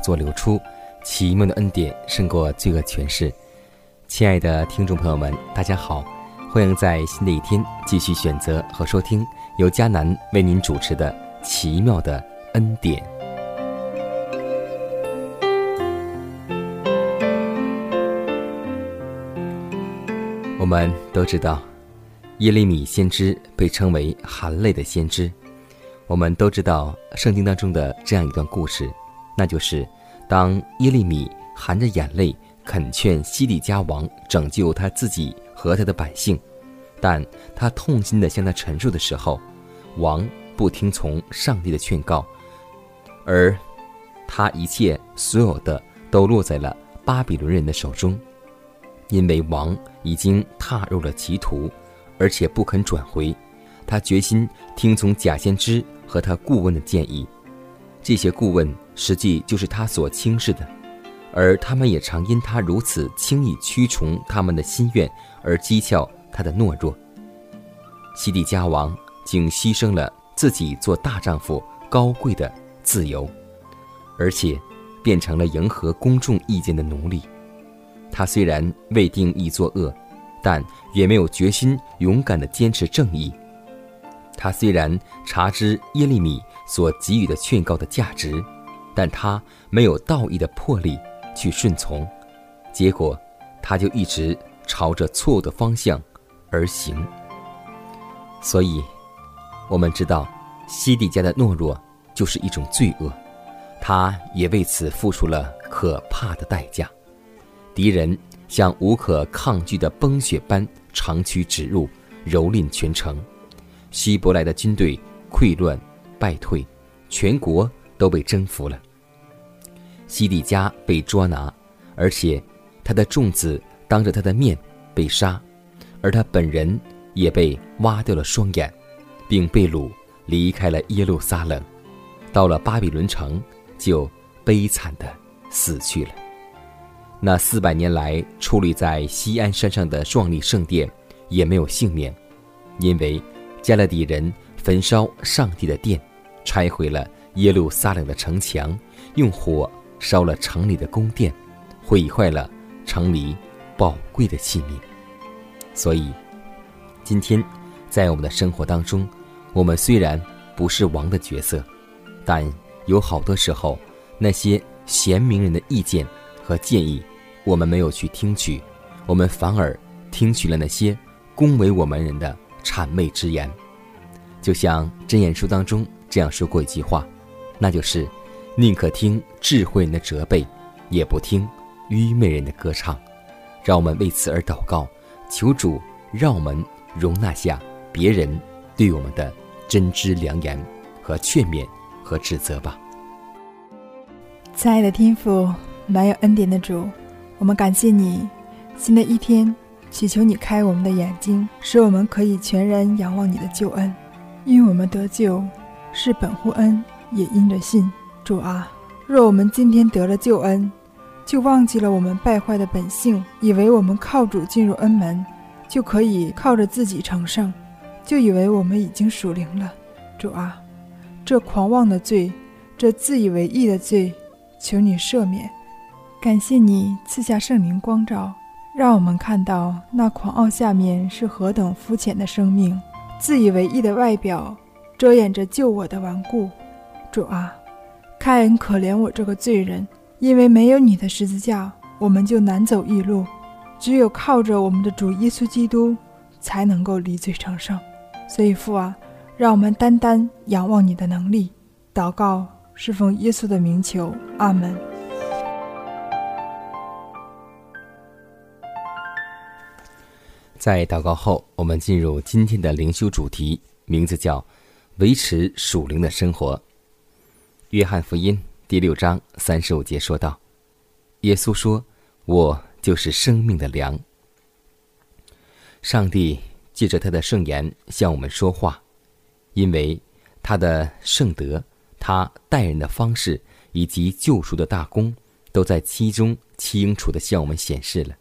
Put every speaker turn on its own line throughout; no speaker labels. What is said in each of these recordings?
从宝座流出，奇妙的恩典胜过罪恶权势。亲爱的听众朋友们，大家好，欢迎在新的一天继续选择和收听由迦南为您主持的《奇妙的恩典》。我们都知道，耶利米先知被称为含泪的先知。我们都知道圣经当中的这样一段故事，那就是当耶利米含着眼泪恳劝西底家王拯救他自己和他的百姓，但他痛心地向他陈述的时候，王不听从上帝的劝告，而他一切所有的都落在了巴比伦人的手中，因为王已经踏入了歧途，而且不肯转回，他决心听从假先知。和他顾问的建议，这些顾问实际就是他所轻视的，而他们也常因他如此轻易驱从他们的心愿而讥诮他的懦弱。西底家王竟牺牲了自己做大丈夫高贵的自由，而且变成了迎合公众意见的奴隶。他虽然未定义作恶，但也没有决心勇敢地坚持正义。他虽然察知耶利米所给予的劝告的价值，但他没有道义的魄力去顺从，结果他就一直朝着错误的方向而行。所以，我们知道西底家的懦弱就是一种罪恶，他也为此付出了可怕的代价。敌人像无可抗拒的崩雪般长驱直入，蹂躏全城。希伯来的军队溃乱败退，全国都被征服了。西底家被捉拿，而且他的众子当着他的面被杀，而他本人也被挖掉了双眼，并被掳离开了耶路撒冷，到了巴比伦城，就悲惨的死去了。那四百年来矗立在西安山上的壮丽圣殿也没有幸免，因为。加勒底人焚烧上帝的殿，拆毁了耶路撒冷的城墙，用火烧了城里的宫殿，毁坏了城里宝贵的器皿。所以，今天在我们的生活当中，我们虽然不是王的角色，但有好多时候，那些贤明人的意见和建议，我们没有去听取，我们反而听取了那些恭维我们人的。谄媚之言，就像箴言书当中这样说过一句话，那就是“宁可听智慧人的责备，也不听愚昧人的歌唱。”让我们为此而祷告，求主让我们容纳下别人对我们的真知良言和劝勉和指责吧。
亲爱的天父，满有恩典的主，我们感谢你，新的一天。祈求你开我们的眼睛，使我们可以全然仰望你的救恩，因我们得救是本乎恩，也因着信。主啊，若我们今天得了救恩，就忘记了我们败坏的本性，以为我们靠主进入恩门，就可以靠着自己成圣，就以为我们已经属灵了。主啊，这狂妄的罪，这自以为意的罪，求你赦免。感谢你赐下圣灵光照，让我们看到那狂傲下面是何等肤浅的生命，自以为意的外表遮掩着救我的顽固。主啊，开恩可怜我这个罪人，因为没有你的十字架，我们就难走一路。只有靠着我们的主耶稣基督，才能够离罪成圣。所以父啊，让我们单单仰望你的能力，祷告侍奉耶稣的名求，阿门。
在祷告后，我们进入今天的灵修主题，名字叫“维持属灵的生活”。约翰福音第六章三十五节说道：“耶稣说，我。”就是生命的粮。上帝借着他的圣言向我们说话，因为他的圣德、他待人的方式以及救赎的大功，都在其中清楚的向我们显示了。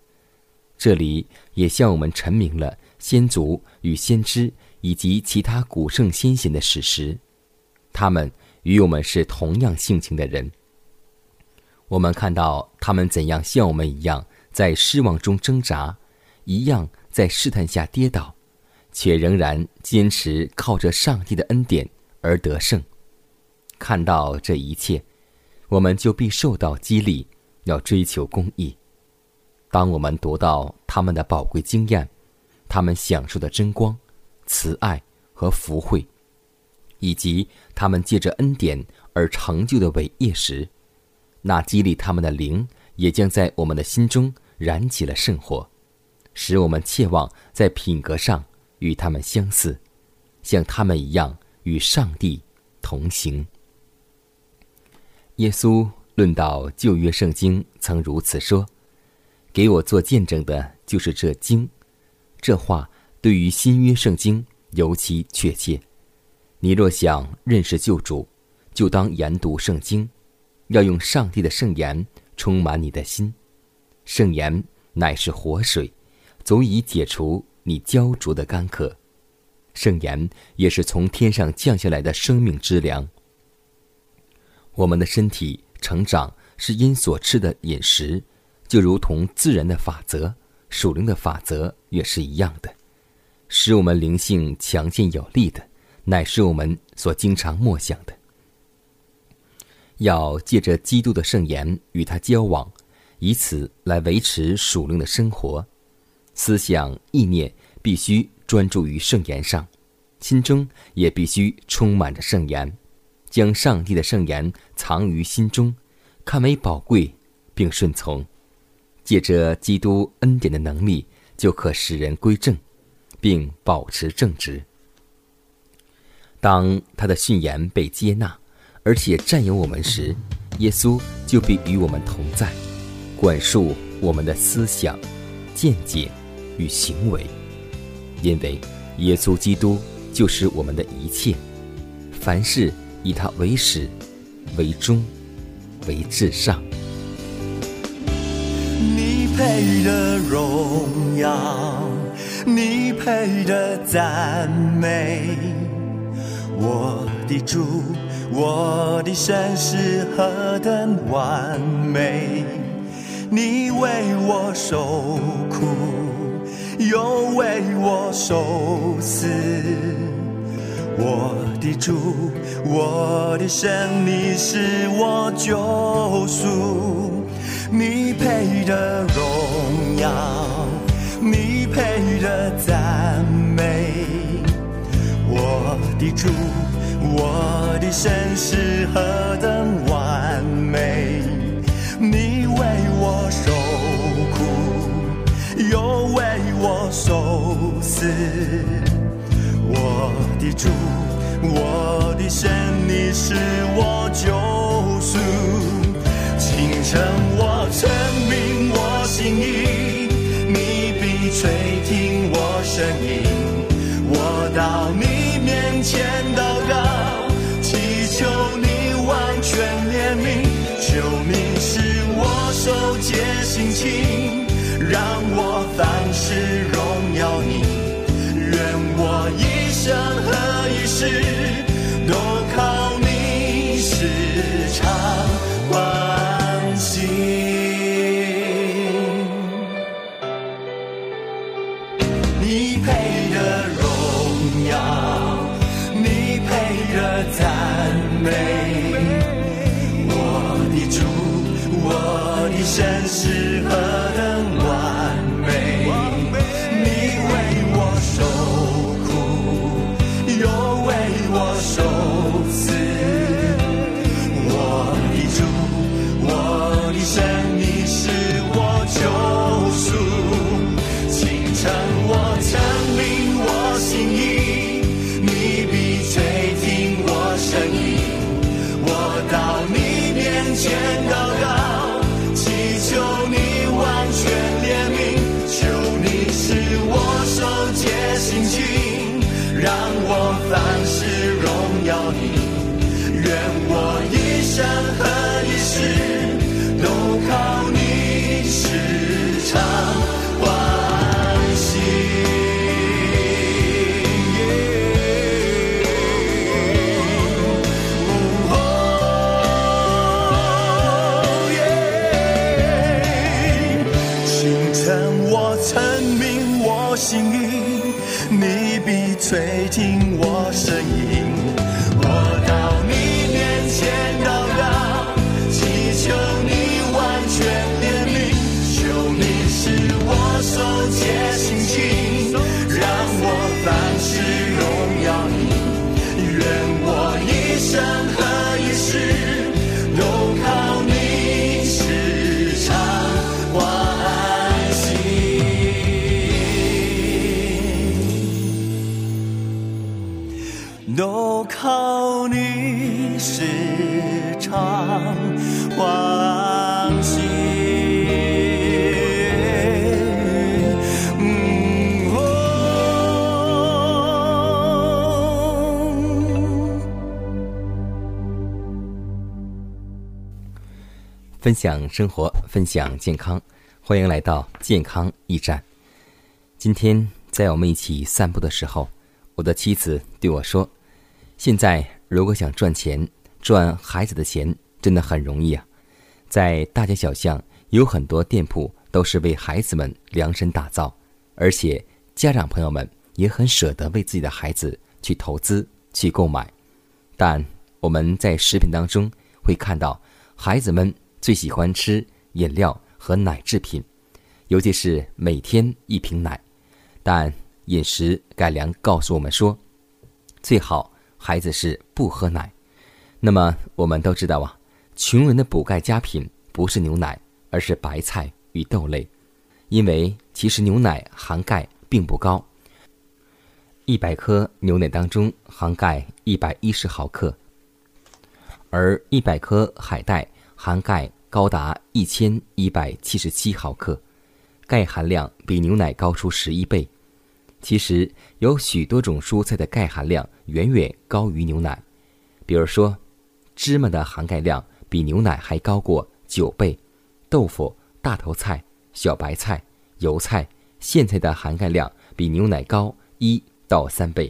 这里也向我们阐明了先祖与先知以及其他古圣先贤的史实，他们与我们是同样性情的人。我们看到他们怎样像我们一样。在失望中挣扎，一样在试探下跌倒，却仍然坚持靠着上帝的恩典而得胜。看到这一切，我们就必受到激励，要追求公义。当我们读到他们的宝贵经验，他们享受的真光、慈爱和福慧，以及他们借着恩典而成就的伟业时，那激励他们的灵。也将在我们的心中燃起了圣火，使我们切望在品格上与他们相似，像他们一样与上帝同行。耶稣论到旧约圣经，曾如此说：“给我做见证的，就是这经。”这话对于新约圣经尤其确切。你若想认识救主，就当研读圣经，要用上帝的圣言。充满你的心，圣言乃是活水，足以解除你焦灼的干渴。圣言也是从天上降下来的生命之粮。我们的身体成长是因所吃的饮食，就如同自然的法则、属灵的法则也是一样的。使我们灵性强健有力的，乃是我们所经常默想的。要借着基督的圣言与他交往，以此来维持属灵的生活。思想意念必须专注于圣言上，心中也必须充满着圣言，将上帝的圣言藏于心中，看为宝贵，并顺从。借着基督恩典的能力，就可使人归正，并保持正直。当他的训言被接纳。而且占有我们时，耶稣就必与我们同在，管束我们的思想、见解与行为，因为耶稣基督就是我们的一切，凡事以他为始、为终、为至上。
你配的荣耀，你配的赞美，我的主。我的神是何等完美，你为我受苦，又为我受死。我的主，我的神，你是我救赎，你配的荣耀，你配的赞美，我的主。我的身世何等完美，你为我受苦，又为我受死。我的主，我的神，你是我救赎。清晨我证明我心意，你必垂听我声音，我到你面前祷告。祈求你完全怜悯，求你使我守洁心情，让我凡事荣耀你。愿我一生和一世
分享生活，分享健康，欢迎来到健康驿站。今天在我们一起散步的时候，我的妻子对我说：“现在如果想赚钱，赚孩子的钱，真的很容易啊！在大街小巷有很多店铺都是为孩子们量身打造，而且家长朋友们也很舍得为自己的孩子去投资、去购买。但我们在食品当中会看到，孩子们最喜欢吃饮料和奶制品，尤其是每天一瓶奶。但饮食改良告诉我们说，最好孩子是不喝奶。那么我们都知道啊，穷人的补钙佳品不是牛奶，而是白菜与豆类，因为其实牛奶含钙并不高。一百克牛奶当中含钙一百一十毫克，而一百颗海带含钙高达一千一百七十七毫克，钙含量比牛奶高出十一倍。其实有许多种蔬菜的钙含量远远高于牛奶，比如说，芝麻的含钙量比牛奶还高过九倍，豆腐、大头菜、小白菜、油菜、苋菜的含钙量比牛奶高一到三倍。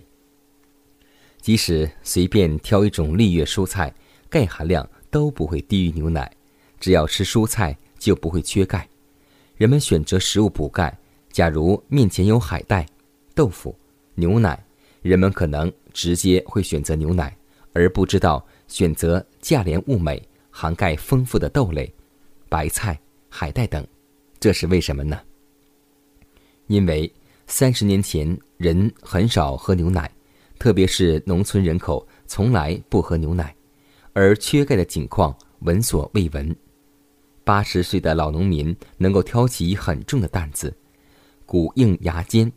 即使随便挑一种绿叶蔬菜，钙含量都不会低于牛奶。只要吃蔬菜，就不会缺钙。人们选择食物补钙，假如面前有海带、豆腐、牛奶，人们可能直接会选择牛奶，而不知道选择价廉物美、含钙丰富的豆类、白菜、海带等。这是为什么呢？因为三十年前人很少喝牛奶，特别是农村人口从来不喝牛奶，而缺钙的情况闻所未闻。八十岁的老农民能够挑起很重的担子，骨硬牙坚。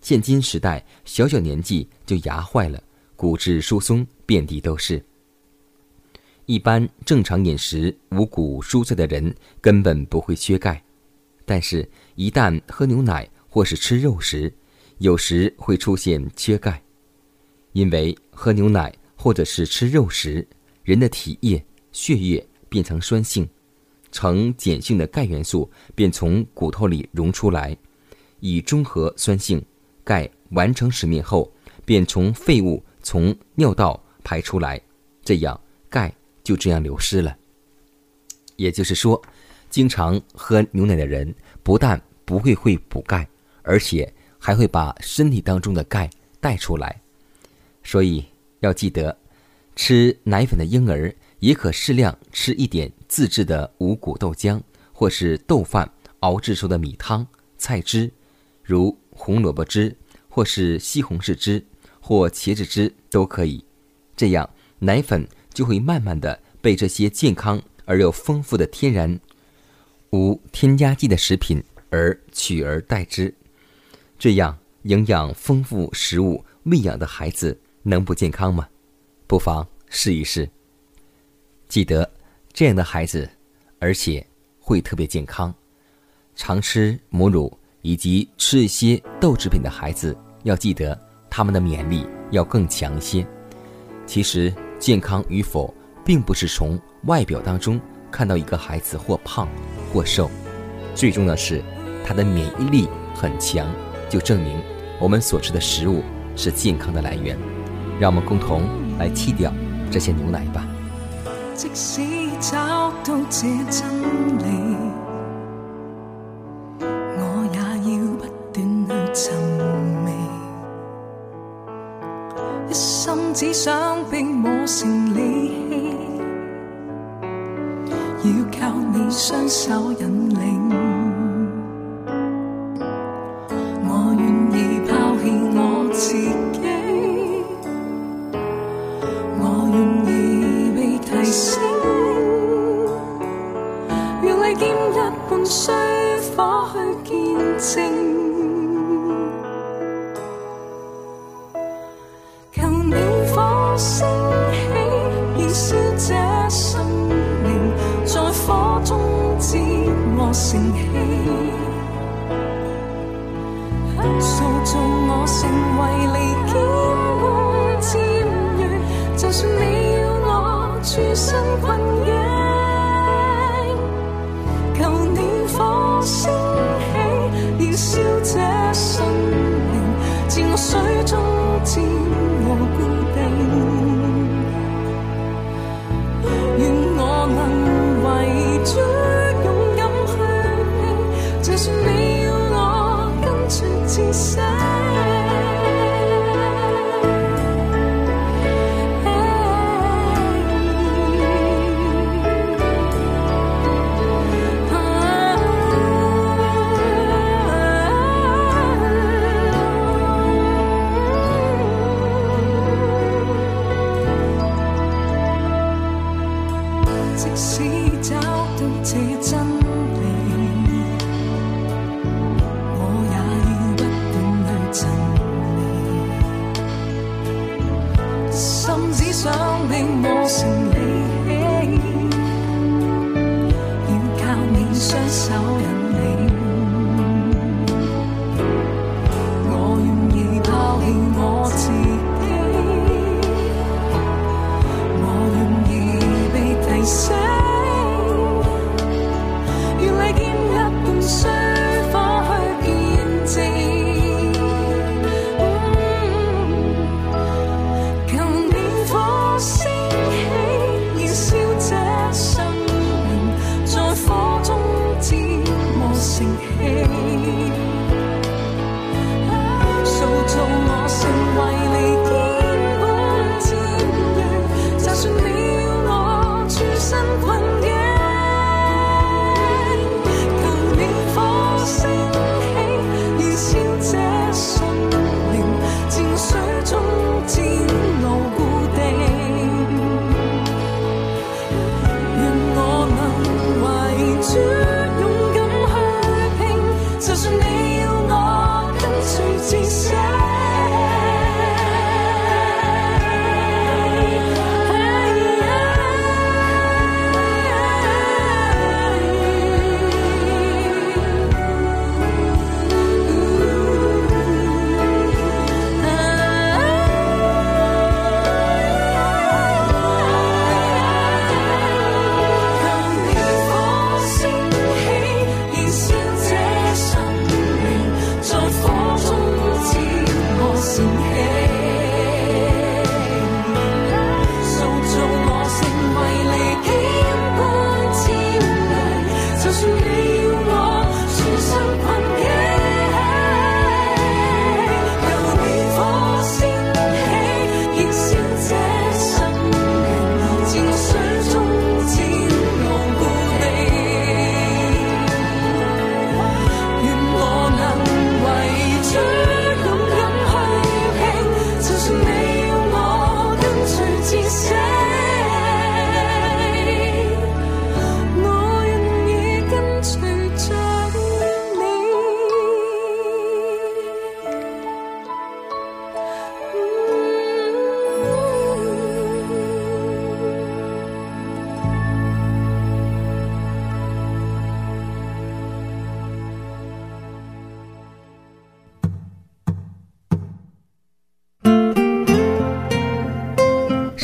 现今时代，小小年纪就牙坏了，骨质疏松遍地都是。一般正常饮食五谷蔬菜的人根本不会缺钙，但是，一旦喝牛奶或是吃肉时，有时会出现缺钙。因为喝牛奶或者是吃肉时，人的体液、血液变成酸性，呈碱性的钙元素便从骨头里溶出来，以中和酸性。钙完成使命后，便从废物从尿道排出来，这样钙
就这样流失了。也就是说，经常喝牛奶的人不但不会会补钙，而且还会把身体当中的钙带出来。所以要记得，吃奶粉的婴儿也可适量吃一点自制的五谷豆浆，或是豆饭熬制出的米汤、菜汁，如红萝卜汁，或是西红柿汁，或茄子汁都可以。这样，奶粉就会慢慢的被这些健康。而又丰富的天然、无添加剂的食品而取而代之，这样营养丰富食物喂养的孩子能不健康吗？不妨试一试。记得这样的孩子，而且会特别健康。常吃母乳以及吃一些豆制品的孩子，要记得他们的免疫力要更强一些。其实健康与否。并不是从外表当中看到一个孩子或胖或瘦，最重要的是他的免疫力很强，就证明我们所吃的食物是健康的来源。让我们共同来弃掉这些牛奶吧。即使找到这真理，我也要不断去寻味，一心只想被磨成利器。要靠你双手引成器，塑造我成为离经般尖锐。就算你要我处身困境，求你火升起，燃烧这生命，自我水中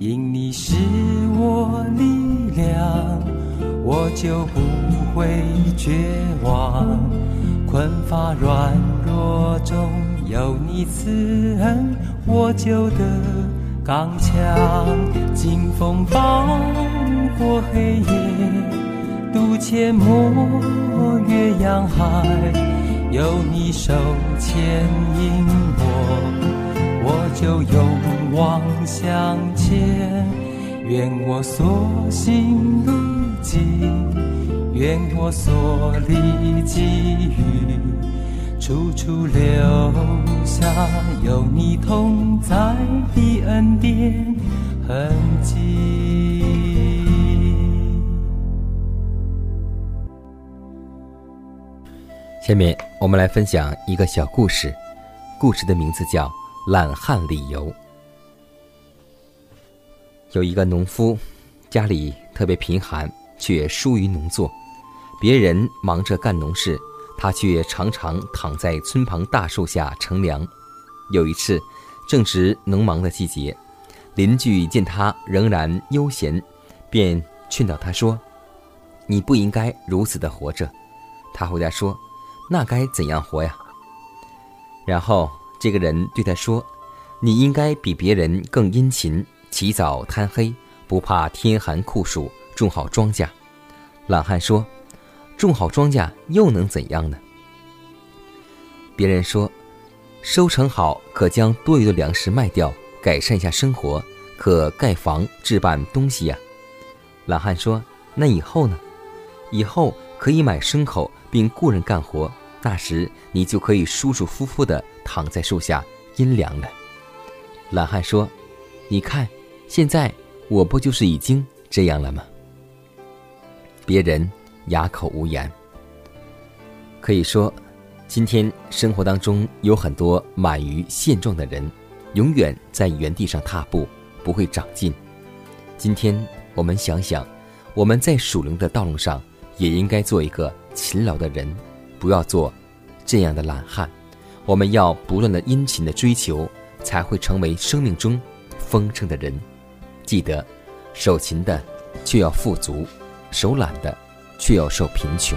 因你是我力量，我就不会绝望。困乏软弱中有你慈恩，我就得。刚强，经风暴过黑夜，渡阡陌越洋海，有你手牵引，我就勇往向前。愿我所行路径，愿我所历际遇。处处留下有你同在的恩典痕迹。
下面我们来分享一个小故事，故事的名字叫《懒汉理由》。有一个农夫，家里特别贫寒，却疏于农作，别人忙着干农事。他却常常躺在村旁大树下乘凉。有一次，正值农忙的季节，邻居见他仍然悠闲，便劝导他说：“你不应该如此的活着。”他回答说：“那该怎样活呀？”然后这个人对他说：“你应该比别人更殷勤，起早贪黑，不怕天寒酷暑，种好庄稼。”懒汉说。种好庄稼又能怎样呢？别人说，收成好可将多余的粮食卖掉，改善一下生活，可盖房置办东西呀。懒汉说：“那以后呢？以后可以买牲口并雇人干活，那时你就可以舒舒服服的躺在树下阴凉了。”懒汉说：“你看，现在我不就是已经这样了吗？”别人。哑口无言。可以说，今天生活当中有很多满于现状的人，永远在原地上踏步，不会长进。今天我们想想，我们在属灵的道路上，也应该做一个勤劳的人，不要做这样的懒汉。我们要不断的殷勤的追求，才会成为生命中丰盛的人。记得，手勤的却要富足，手懒的。却要受贫穷。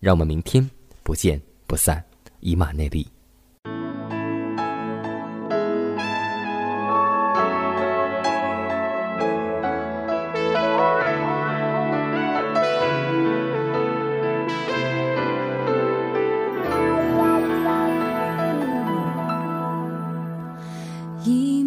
让我们明天不见不散，以马内利。
所。